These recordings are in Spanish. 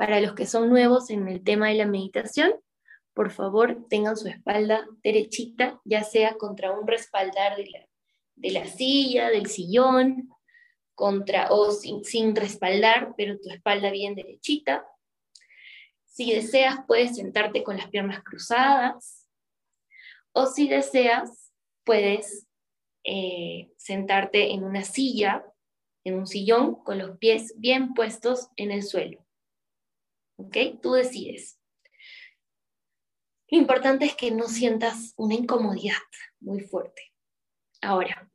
Para los que son nuevos en el tema de la meditación, por favor tengan su espalda derechita, ya sea contra un respaldar de la, silla, del sillón, contra, o sin, sin respaldar, pero tu espalda bien derechita. Si deseas, puedes sentarte con las piernas cruzadas, o si deseas, puedes eh, sentarte en una silla, en un sillón, con los pies bien puestos en el suelo. Tú decides. Lo importante es que no sientas una incomodidad muy fuerte. Ahora,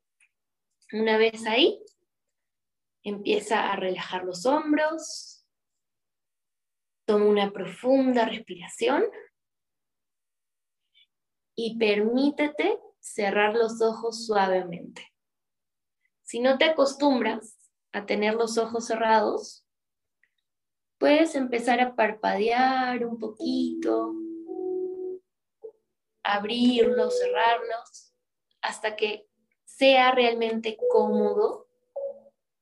una vez ahí, empieza a relajar los hombros. Toma una profunda respiración y permítete cerrar los ojos suavemente. Si no te acostumbras a tener los ojos cerrados, puedes empezar a parpadear un poquito, abrirlos, cerrarlos, hasta que sea realmente cómodo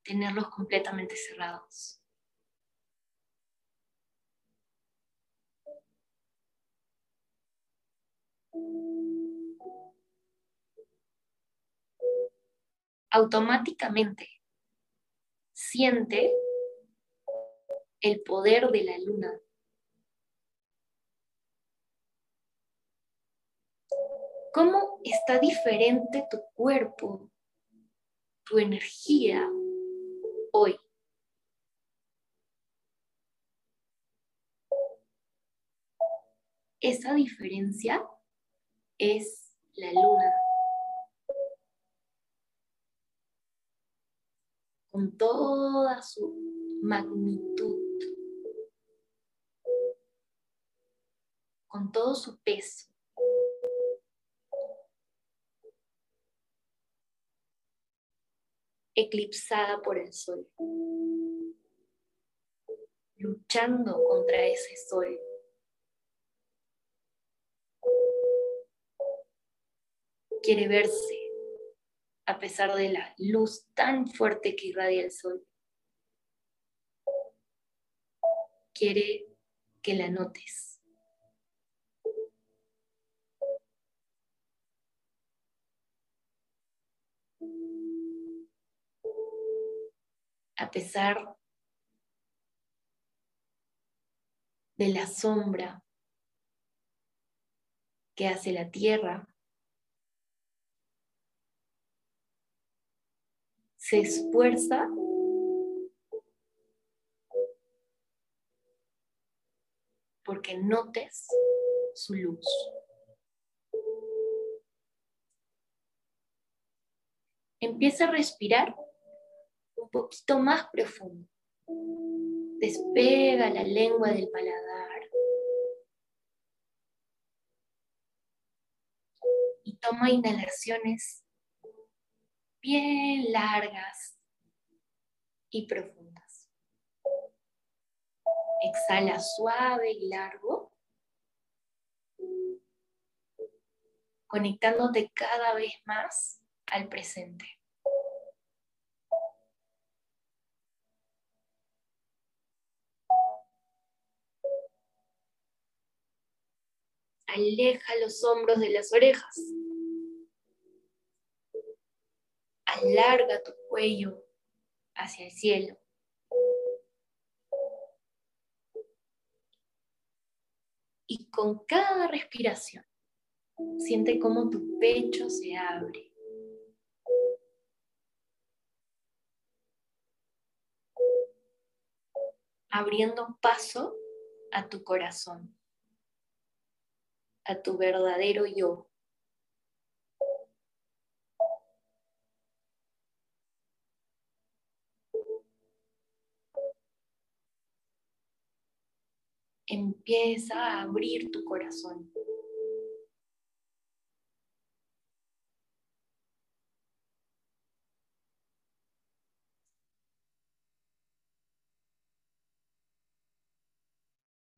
tenerlos completamente cerrados. automáticamente siente el poder de la luna. ¿Cómo está diferente tu cuerpo, tu energía hoy? Esa diferencia es la luna. con toda su magnitud, con todo su peso. eclipsada por el sol, luchando contra ese sol. Quiere verse a pesar de la luz tan fuerte que irradia el sol. Quiere que la notes. A pesar de la sombra que hace la tierra, se esfuerza porque notes su luz. Empieza a respirar poquito más profundo. Despega la lengua del paladar. Y toma inhalaciones bien largas y profundas. Exhala suave y largo, conectándote cada vez más al presente. Aleja los hombros de las orejas. alarga tu cuello hacia el cielo. Y con cada respiración, siente cómo tu pecho se abre. abriendo paso a tu corazón, a tu verdadero yo. empieza a abrir tu corazón.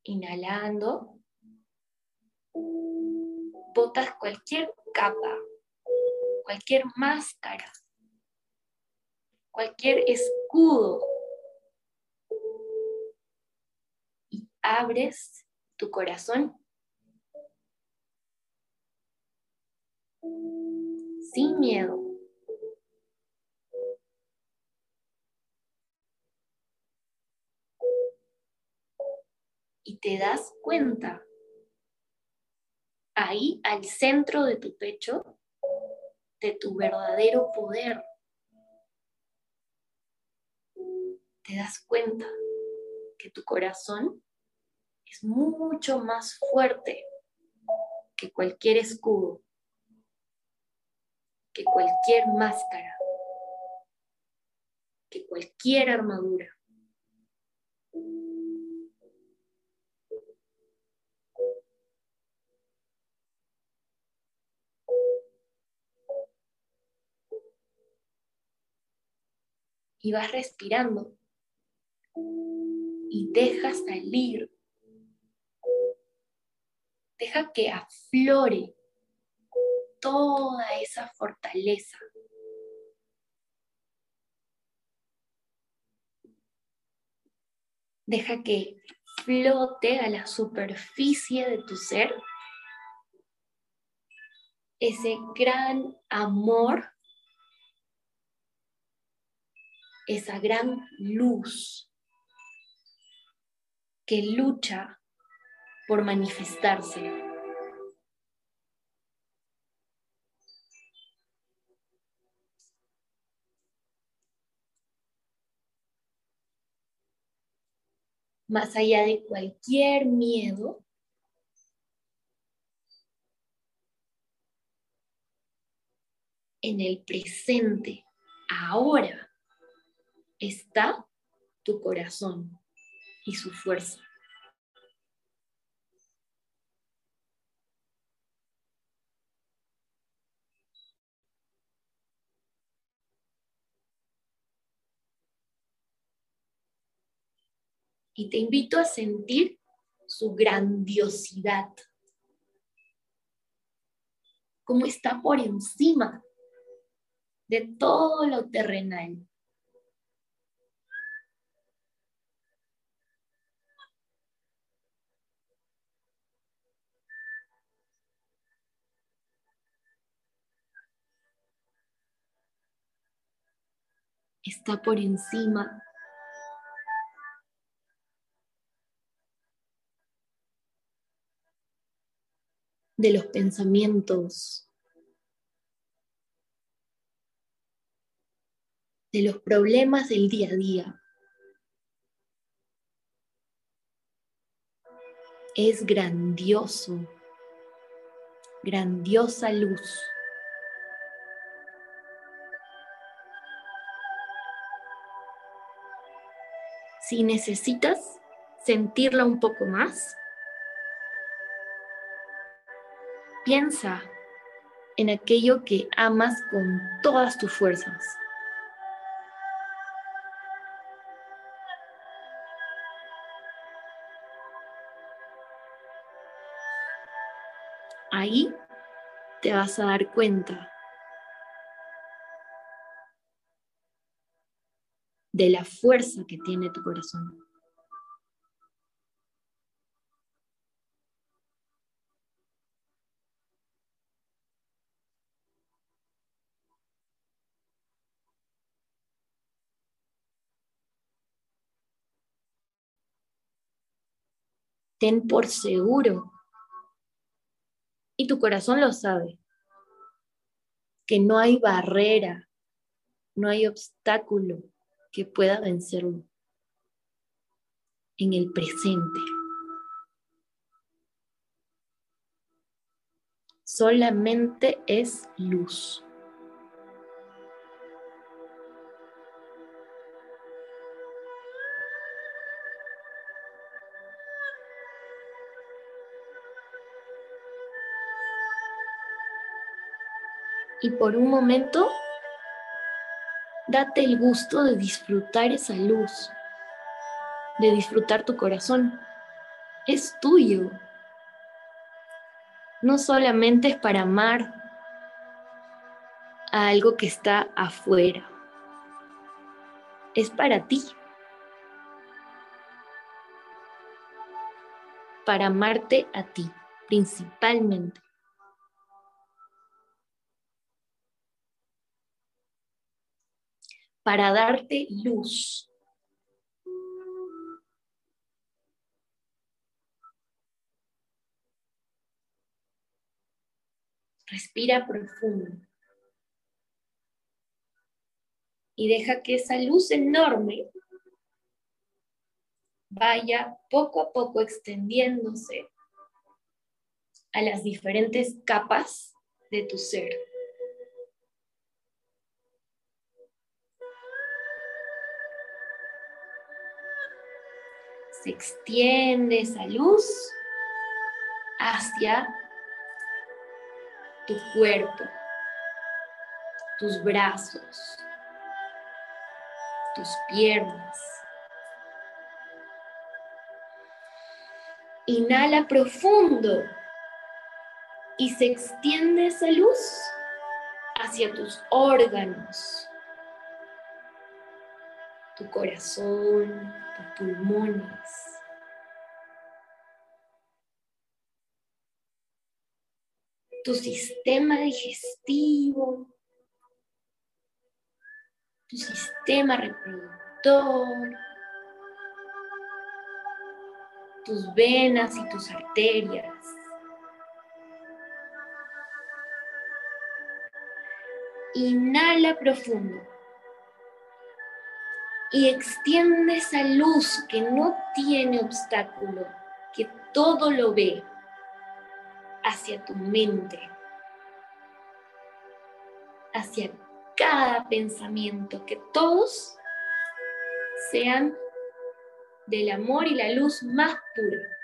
Inhalando, botas cualquier capa, cualquier máscara, cualquier escudo abres tu corazón sin miedo. Y te das cuenta, ahí al centro de tu pecho, de tu verdadero poder. Te das cuenta que tu corazón es mucho más fuerte que cualquier escudo, que cualquier máscara, que cualquier armadura. Y vas respirando y deja salir. Deja que aflore toda esa fortaleza. Deja que flote a la superficie de tu ser ese gran amor, esa gran luz que lucha por manifestarse. más allá de cualquier miedo, en el presente, ahora, está tu corazón y su fuerza. Y te invito a sentir su grandiosidad, como está por encima de todo lo terrenal. Está por encima de los pensamientos, de los problemas del día a día. Es grandioso, grandiosa luz. Si necesitas sentirla un poco más, piensa en aquello que amas con todas tus fuerzas. Ahí te vas a dar cuenta de la fuerza que tiene tu corazón. Ten por seguro, y tu corazón lo sabe, que no hay barrera, no hay obstáculo que pueda vencerlo en el presente. Solamente es luz. Y por un momento date el gusto de disfrutar esa luz, de disfrutar tu corazón. Es tuyo. No solamente es para amar a algo que está afuera. Es para ti. para amarte a ti, principalmente. Para darte luz. Respira profundo. Y deja que esa luz enorme vaya poco a poco extendiéndose a las diferentes capas de tu ser. Se extiende esa luz hacia tu cuerpo, tus brazos, tus piernas. Inhala profundo y se extiende esa luz hacia tus órganos, tu corazón, tus pulmones. tu sistema digestivo, tu sistema reproductor, tus venas y tus arterias. Inhala profundo y extiende esa luz que no tiene obstáculo, que todo lo ve hacia tu mente, hacia cada pensamiento, que todos sean del amor y la luz más pura.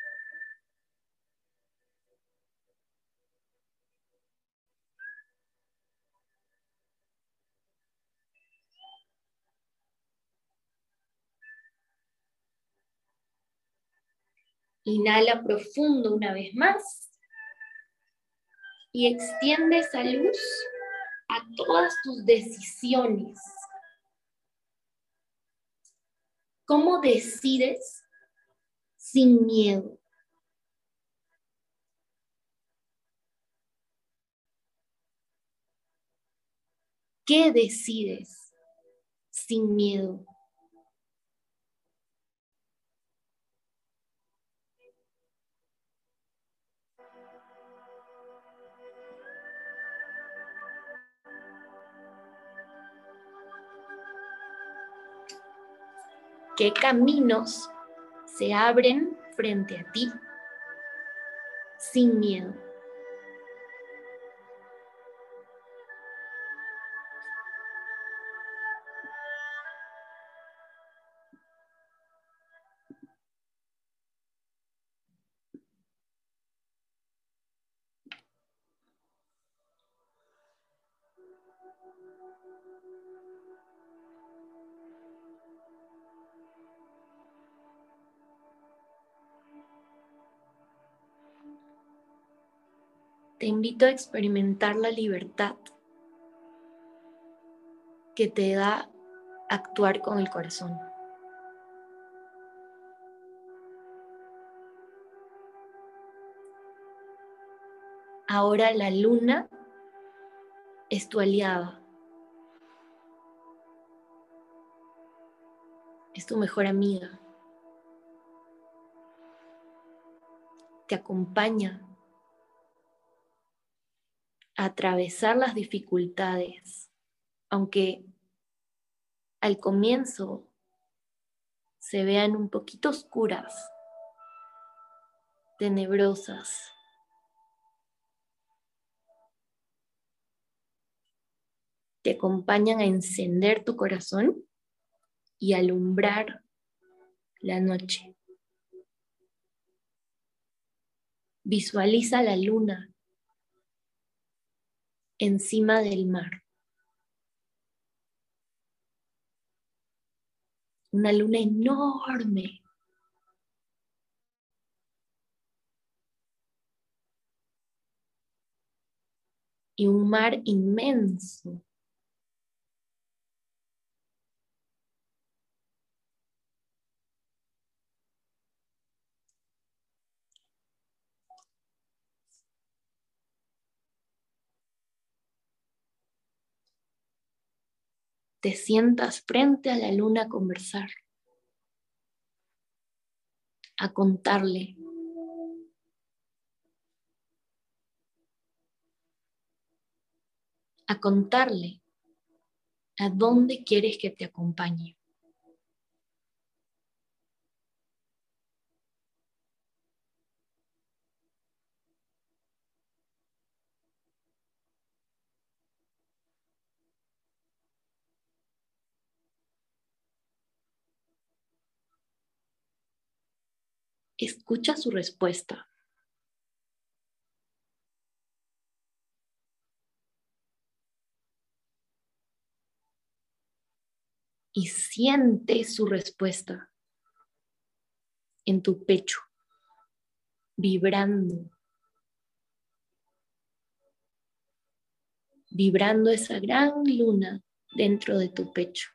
Inhala profundo una vez más y extiende esa luz a todas tus decisiones. ¿Cómo decides sin miedo? ¿Qué decides sin miedo? Qué caminos se abren frente a ti sin miedo. Te invito a experimentar la libertad que te da actuar con el corazón. Ahora la luna es tu aliada. Es tu mejor amiga. Te acompaña atravesar las dificultades, aunque al comienzo se vean un poquito oscuras, tenebrosas. Te acompañan a encender tu corazón y alumbrar la noche. Visualiza la luna encima del mar. Una luna enorme. Y un mar inmenso. Te sientas frente a la luna a conversar, a contarle. a contarle a dónde quieres que te acompañe. Escucha su respuesta. Y siente su respuesta en tu pecho, vibrando, vibrando esa gran luna dentro de tu pecho.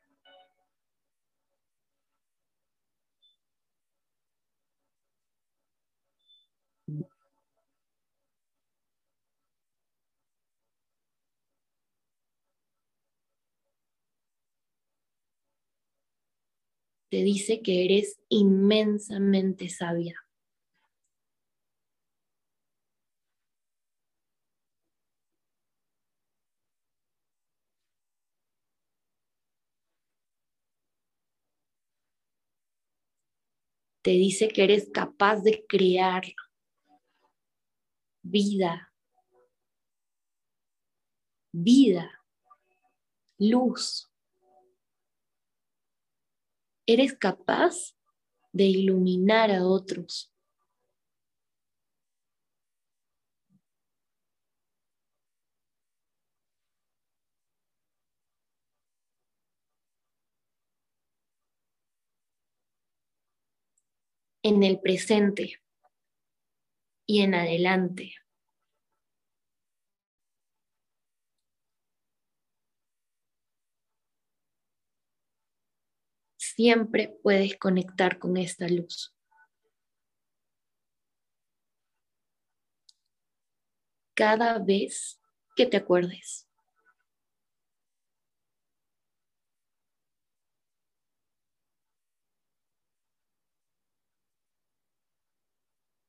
Te dice que eres inmensamente sabia. Te dice que eres capaz de crear vida, vida, luz, eres capaz de iluminar a otros. en el presente y en adelante. Siempre puedes conectar con esta luz. Cada vez que te acuerdes.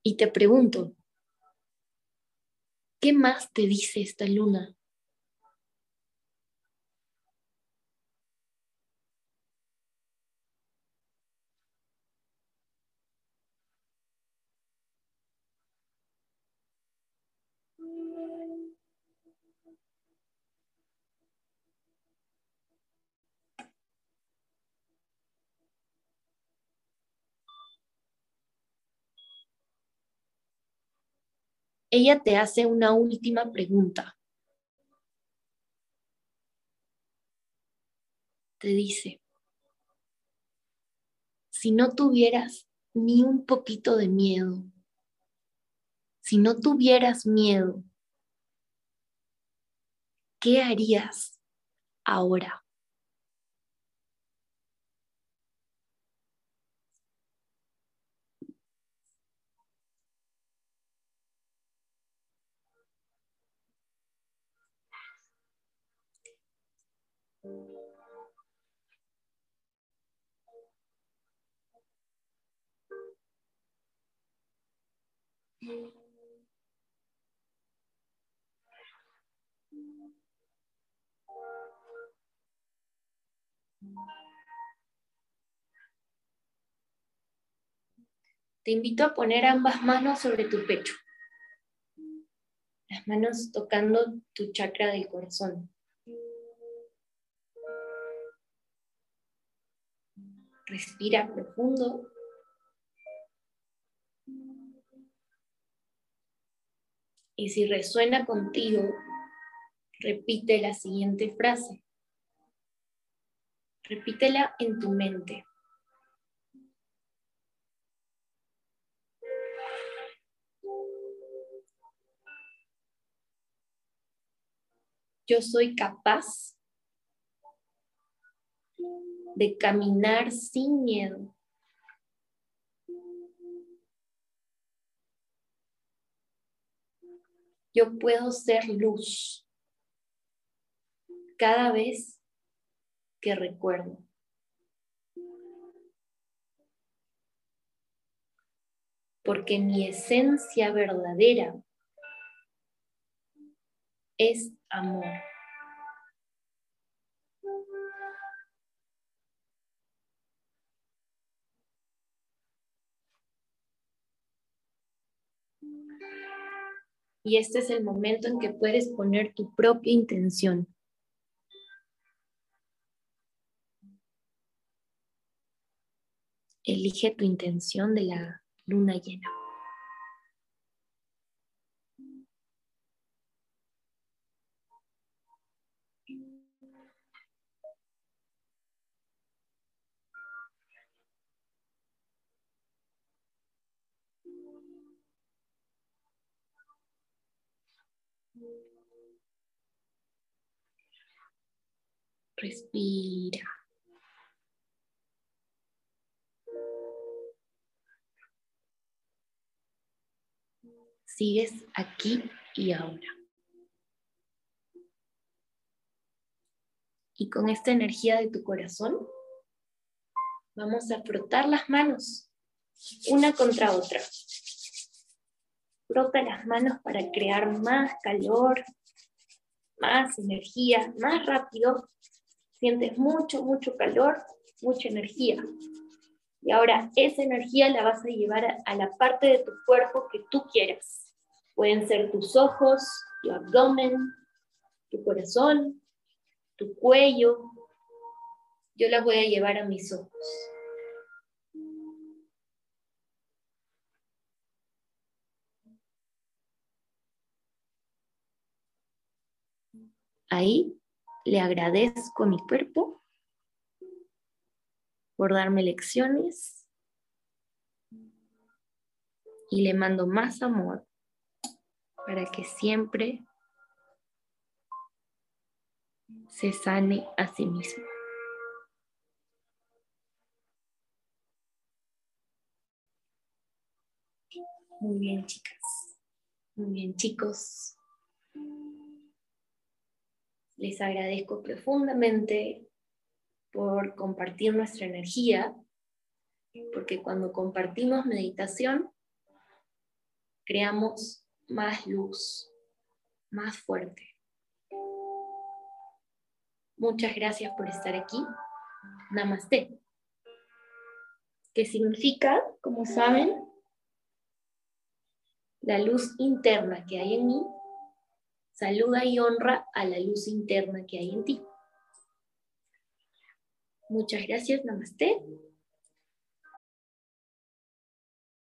Y te pregunto, ¿qué más te dice esta luna? Ella te hace una última pregunta. Te dice, si no tuvieras ni un poquito de miedo, si no tuvieras miedo, ¿qué harías ahora? Te invito a poner ambas manos sobre tu pecho, las manos tocando tu chakra del corazón. Respira profundo. Y si resuena contigo, repite la siguiente frase. Repítela en tu mente. Yo soy capaz de caminar sin miedo. Yo puedo ser luz cada vez que recuerdo. Porque mi esencia verdadera es amor. Y este es el momento en que puedes poner tu propia intención. Elige tu intención de la luna llena. Respira. Sigues aquí y ahora. Y con esta energía de tu corazón, vamos a frotar las manos una contra otra. Frota las manos para crear más calor, más energía, más rápido Sientes mucho, mucho calor, mucha energía. Y ahora esa energía la vas a llevar a, la parte de tu cuerpo que tú quieras. Pueden ser tus ojos, tu abdomen, tu corazón, tu cuello. Yo la voy a llevar a mis ojos. Ahí le agradezco a mi cuerpo por darme lecciones y le mando más amor para que siempre se sane a sí mismo. Muy bien, chicas. Muy bien, chicos. Les agradezco profundamente por compartir nuestra energía, porque cuando compartimos meditación, creamos más luz, más fuerte. Muchas gracias por estar aquí. Namaste. ¿Qué significa, como saben, la luz interna que hay en mí Saluda y honra a la luz interna que hay en ti. Muchas gracias, namaste.